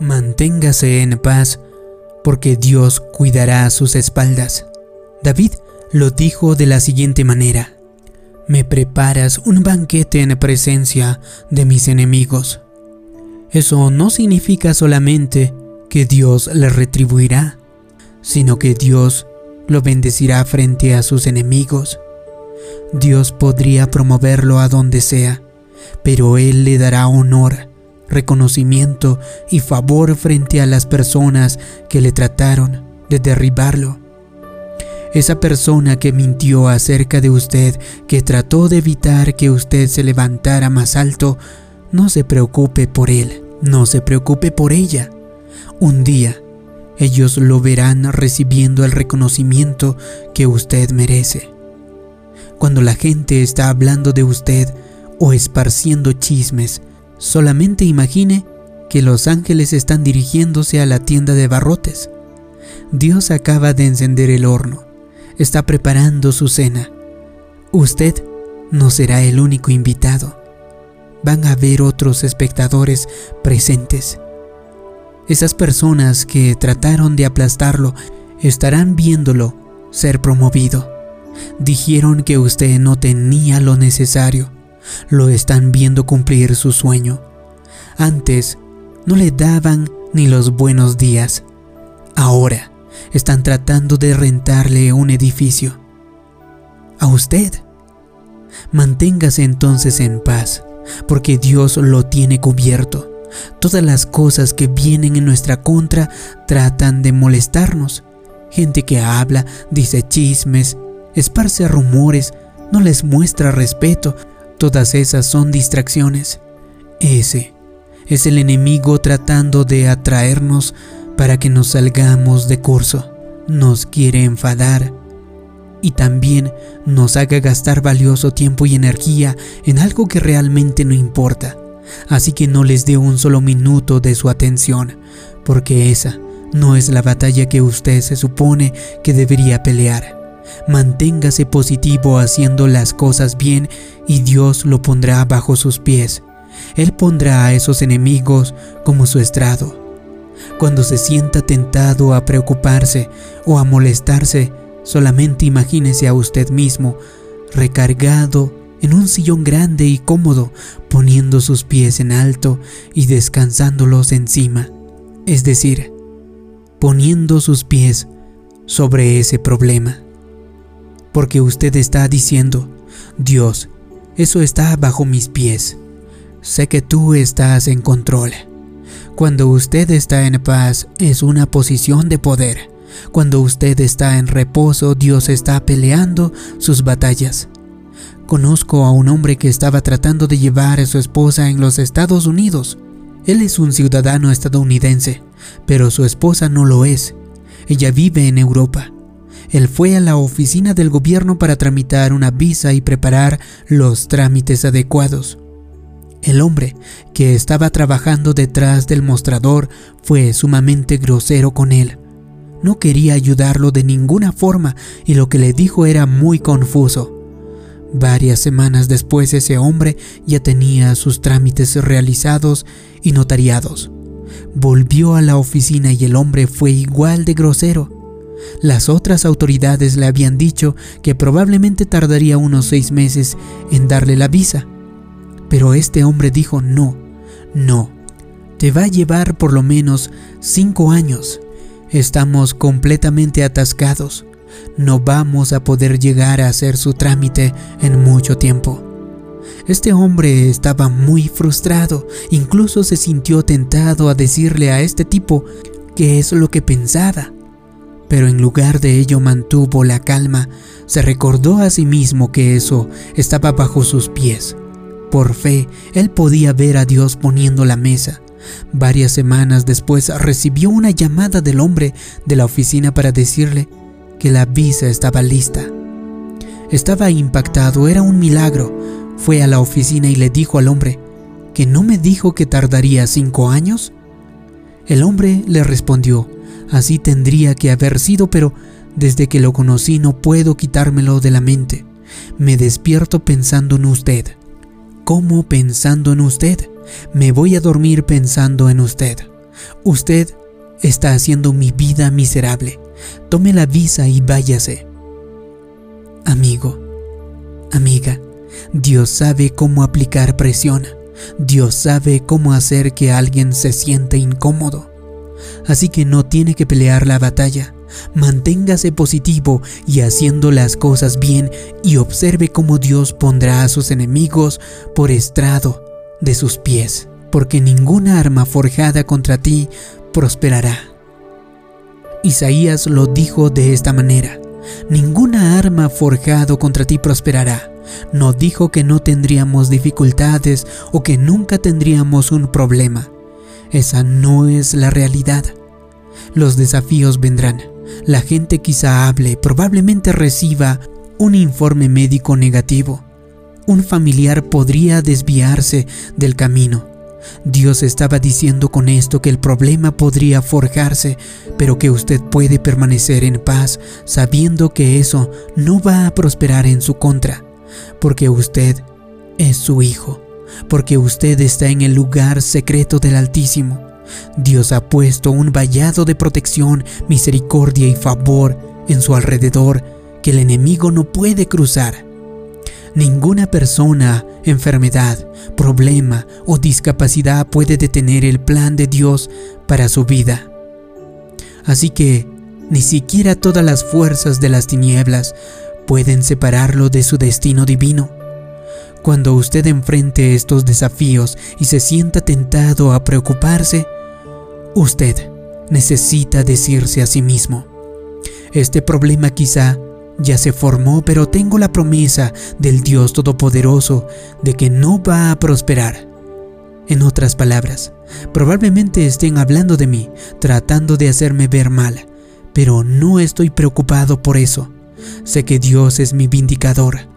Manténgase en paz, porque Dios cuidará sus espaldas. David lo dijo de la siguiente manera. Me preparas un banquete en presencia de mis enemigos. Eso no significa solamente que Dios le retribuirá, sino que Dios lo bendecirá frente a sus enemigos. Dios podría promoverlo a donde sea, pero Él le dará honor, reconocimiento y favor frente a las personas que le trataron de derribarlo. Esa persona que mintió acerca de usted, que trató de evitar que usted se levantara más alto, no se preocupe por él, no se preocupe por ella. Un día, ellos lo verán recibiendo el reconocimiento que usted merece. Cuando la gente está hablando de usted o esparciendo chismes, solamente imagine que los ángeles están dirigiéndose a la tienda de barrotes. Dios acaba de encender el horno está preparando su cena. Usted no será el único invitado. Van a haber otros espectadores presentes. Esas personas que trataron de aplastarlo estarán viéndolo ser promovido. Dijeron que usted no tenía lo necesario. Lo están viendo cumplir su sueño. Antes no le daban ni los buenos días. Ahora están tratando de rentarle un edificio. A usted. Manténgase entonces en paz, porque Dios lo tiene cubierto. Todas las cosas que vienen en nuestra contra tratan de molestarnos. Gente que habla, dice chismes, esparce rumores, no les muestra respeto. Todas esas son distracciones. Ese es el enemigo tratando de atraernos para que nos salgamos de curso. Nos quiere enfadar y también nos haga gastar valioso tiempo y energía en algo que realmente no importa. Así que no les dé un solo minuto de su atención, porque esa no es la batalla que usted se supone que debería pelear. Manténgase positivo haciendo las cosas bien y Dios lo pondrá bajo sus pies. Él pondrá a esos enemigos como su estrado cuando se sienta tentado a preocuparse o a molestarse, solamente imagínese a usted mismo recargado en un sillón grande y cómodo, poniendo sus pies en alto y descansándolos encima. Es decir, poniendo sus pies sobre ese problema. Porque usted está diciendo, Dios, eso está bajo mis pies. Sé que tú estás en control. Cuando usted está en paz es una posición de poder. Cuando usted está en reposo, Dios está peleando sus batallas. Conozco a un hombre que estaba tratando de llevar a su esposa en los Estados Unidos. Él es un ciudadano estadounidense, pero su esposa no lo es. Ella vive en Europa. Él fue a la oficina del gobierno para tramitar una visa y preparar los trámites adecuados. El hombre que estaba trabajando detrás del mostrador fue sumamente grosero con él. No quería ayudarlo de ninguna forma y lo que le dijo era muy confuso. Varias semanas después ese hombre ya tenía sus trámites realizados y notariados. Volvió a la oficina y el hombre fue igual de grosero. Las otras autoridades le habían dicho que probablemente tardaría unos seis meses en darle la visa pero este hombre dijo, no, no, te va a llevar por lo menos cinco años. Estamos completamente atascados. No vamos a poder llegar a hacer su trámite en mucho tiempo. Este hombre estaba muy frustrado, incluso se sintió tentado a decirle a este tipo qué es lo que pensaba. Pero en lugar de ello mantuvo la calma, se recordó a sí mismo que eso estaba bajo sus pies por fe, él podía ver a Dios poniendo la mesa. Varias semanas después recibió una llamada del hombre de la oficina para decirle que la visa estaba lista. Estaba impactado, era un milagro. Fue a la oficina y le dijo al hombre, ¿que no me dijo que tardaría cinco años? El hombre le respondió, así tendría que haber sido, pero desde que lo conocí no puedo quitármelo de la mente. Me despierto pensando en usted como pensando en usted. Me voy a dormir pensando en usted. Usted está haciendo mi vida miserable. Tome la visa y váyase. Amigo, amiga, Dios sabe cómo aplicar presión. Dios sabe cómo hacer que alguien se sienta incómodo. Así que no tiene que pelear la batalla. Manténgase positivo y haciendo las cosas bien y observe cómo Dios pondrá a sus enemigos por estrado de sus pies, porque ninguna arma forjada contra ti prosperará. Isaías lo dijo de esta manera, ninguna arma forjado contra ti prosperará. No dijo que no tendríamos dificultades o que nunca tendríamos un problema. Esa no es la realidad. Los desafíos vendrán. La gente quizá hable, probablemente reciba un informe médico negativo. Un familiar podría desviarse del camino. Dios estaba diciendo con esto que el problema podría forjarse, pero que usted puede permanecer en paz sabiendo que eso no va a prosperar en su contra, porque usted es su hijo, porque usted está en el lugar secreto del Altísimo Dios ha puesto un vallado de protección, misericordia y favor en su alrededor que el enemigo no puede cruzar. Ninguna persona, enfermedad, problema o discapacidad puede detener el plan de Dios para su vida. Así que ni siquiera todas las fuerzas de las tinieblas pueden separarlo de su destino divino. Cuando usted enfrente estos desafíos y se sienta tentado a preocuparse, Usted necesita decirse a sí mismo, este problema quizá ya se formó, pero tengo la promesa del Dios Todopoderoso de que no va a prosperar. En otras palabras, probablemente estén hablando de mí, tratando de hacerme ver mal, pero no estoy preocupado por eso. Sé que Dios es mi vindicador.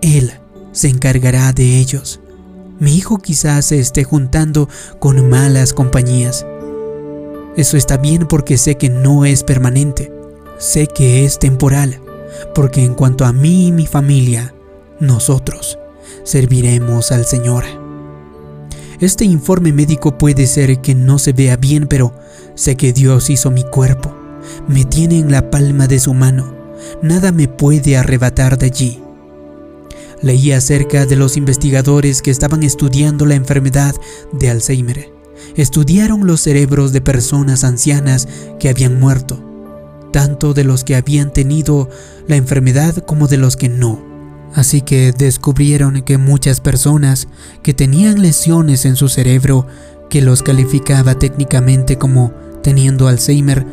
Él se encargará de ellos. Mi hijo quizás se esté juntando con malas compañías eso está bien porque sé que no es permanente. Sé que es temporal. Porque en cuanto a mí y mi familia, nosotros serviremos al Señor. Este informe médico puede ser que no se vea bien, pero sé que Dios hizo mi cuerpo. Me tiene en la palma de su mano. Nada me puede arrebatar de allí. Leí acerca de los investigadores que estaban estudiando la enfermedad de Alzheimer estudiaron los cerebros de personas ancianas que habían muerto, tanto de los que habían tenido la enfermedad como de los que no. Así que descubrieron que muchas personas que tenían lesiones en su cerebro que los calificaba técnicamente como teniendo Alzheimer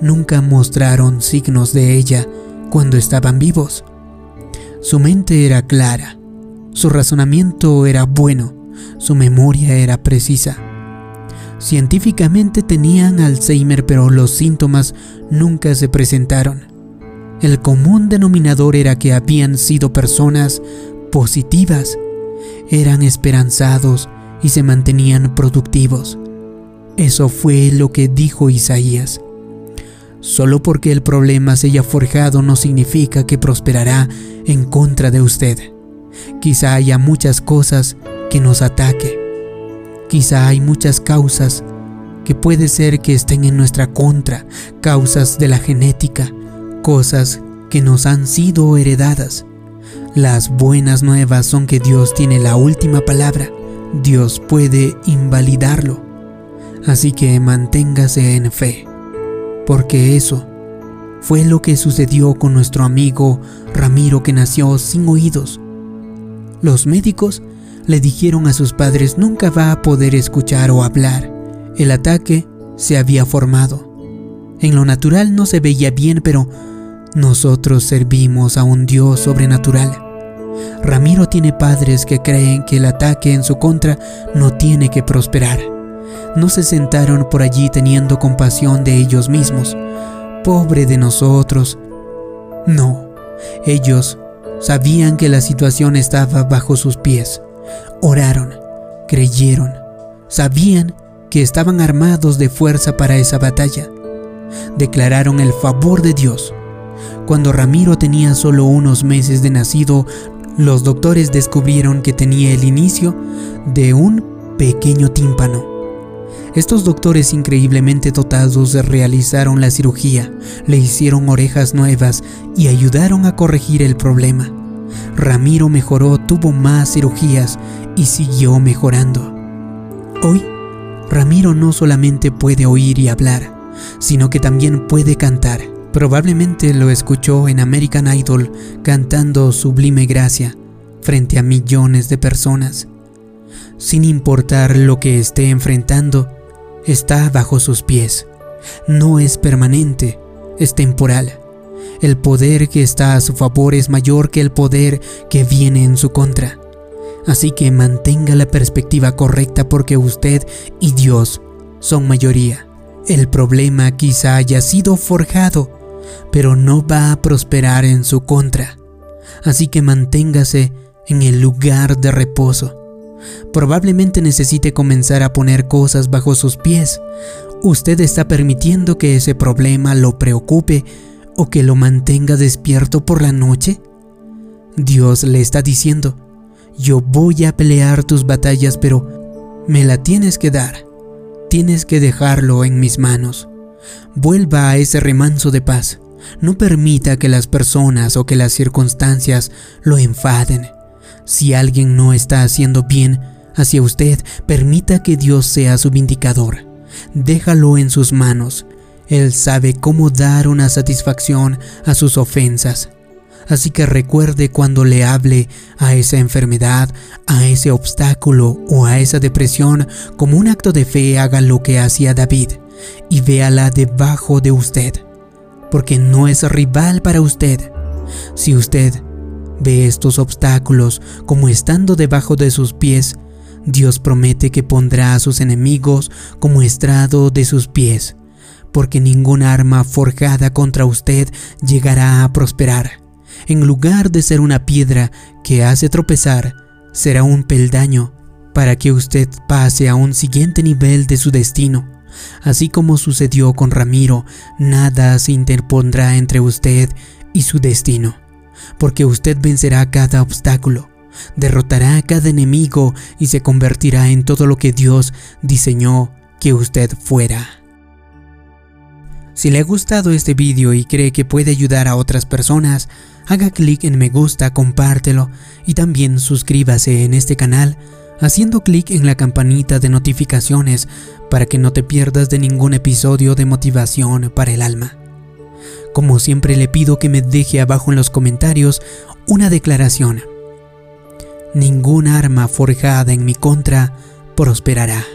nunca mostraron signos de ella cuando estaban vivos. Su mente era clara, su razonamiento era bueno, su memoria era precisa. Científicamente tenían Alzheimer, pero los síntomas nunca se presentaron. El común denominador era que habían sido personas positivas, eran esperanzados y se mantenían productivos. Eso fue lo que dijo Isaías. Solo porque el problema se haya forjado no significa que prosperará en contra de usted. Quizá haya muchas cosas que nos ataque Quizá hay muchas causas que puede ser que estén en nuestra contra, causas de la genética, cosas que nos han sido heredadas. Las buenas nuevas son que Dios tiene la última palabra. Dios puede invalidarlo. Así que manténgase en fe, porque eso fue lo que sucedió con nuestro amigo Ramiro que nació sin oídos. Los médicos le dijeron a sus padres nunca va a poder escuchar o hablar. El ataque se había formado. En lo natural no se veía bien, pero nosotros servimos a un Dios sobrenatural. Ramiro tiene padres que creen que el ataque en su contra no tiene que prosperar. No se sentaron por allí teniendo compasión de ellos mismos. Pobre de nosotros. No, ellos sabían que la situación estaba bajo sus pies. Oraron, creyeron, sabían que estaban armados de fuerza para esa batalla. Declararon el favor de Dios. Cuando Ramiro tenía solo unos meses de nacido, los doctores descubrieron que tenía el inicio de un pequeño tímpano. Estos doctores increíblemente dotados realizaron la cirugía, le hicieron orejas nuevas y ayudaron a corregir el problema. Ramiro mejoró, tuvo más cirugías y siguió mejorando. Hoy, Ramiro no solamente puede oír y hablar, sino que también puede cantar. Probablemente lo escuchó en American Idol cantando Sublime Gracia frente a millones de personas. Sin importar lo que esté enfrentando, está bajo sus pies. No es permanente, es temporal. El poder que está a su favor es mayor que el poder que viene en su contra. Así que mantenga la perspectiva correcta porque usted y Dios son mayoría. El problema quizá haya sido forjado, pero no va a prosperar en su contra. Así que manténgase en el lugar de reposo. Probablemente necesite comenzar a poner cosas bajo sus pies. Usted está permitiendo que ese problema lo preocupe o que lo mantenga despierto por la noche. Dios le está diciendo, yo voy a pelear tus batallas, pero me la tienes que dar. Tienes que dejarlo en mis manos. Vuelva a ese remanso de paz. No permita que las personas o que las circunstancias lo enfaden. Si alguien no está haciendo bien hacia usted, permita que Dios sea su vindicador. Déjalo en sus manos. Él sabe cómo dar una satisfacción a sus ofensas. Así que recuerde cuando le hable a esa enfermedad, a ese obstáculo o a esa depresión, como un acto de fe haga lo que hacía David y véala debajo de usted, porque no es rival para usted. Si usted Ve estos obstáculos como estando debajo de sus pies. Dios promete que pondrá a sus enemigos como estrado de sus pies, porque ninguna arma forjada contra usted llegará a prosperar. En lugar de ser una piedra que hace tropezar, será un peldaño para que usted pase a un siguiente nivel de su destino. Así como sucedió con Ramiro, nada se interpondrá entre usted y su destino porque usted vencerá cada obstáculo, derrotará a cada enemigo y se convertirá en todo lo que Dios diseñó que usted fuera. Si le ha gustado este vídeo y cree que puede ayudar a otras personas, haga clic en me gusta, compártelo y también suscríbase en este canal haciendo clic en la campanita de notificaciones para que no te pierdas de ningún episodio de motivación para el alma. Como siempre le pido que me deje abajo en los comentarios una declaración. Ningún arma forjada en mi contra prosperará.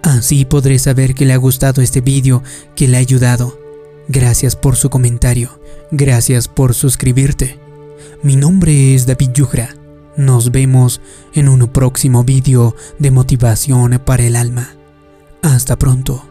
Así podré saber que le ha gustado este vídeo, que le ha ayudado. Gracias por su comentario. Gracias por suscribirte. Mi nombre es David Yugra. Nos vemos en un próximo vídeo de motivación para el alma. Hasta pronto.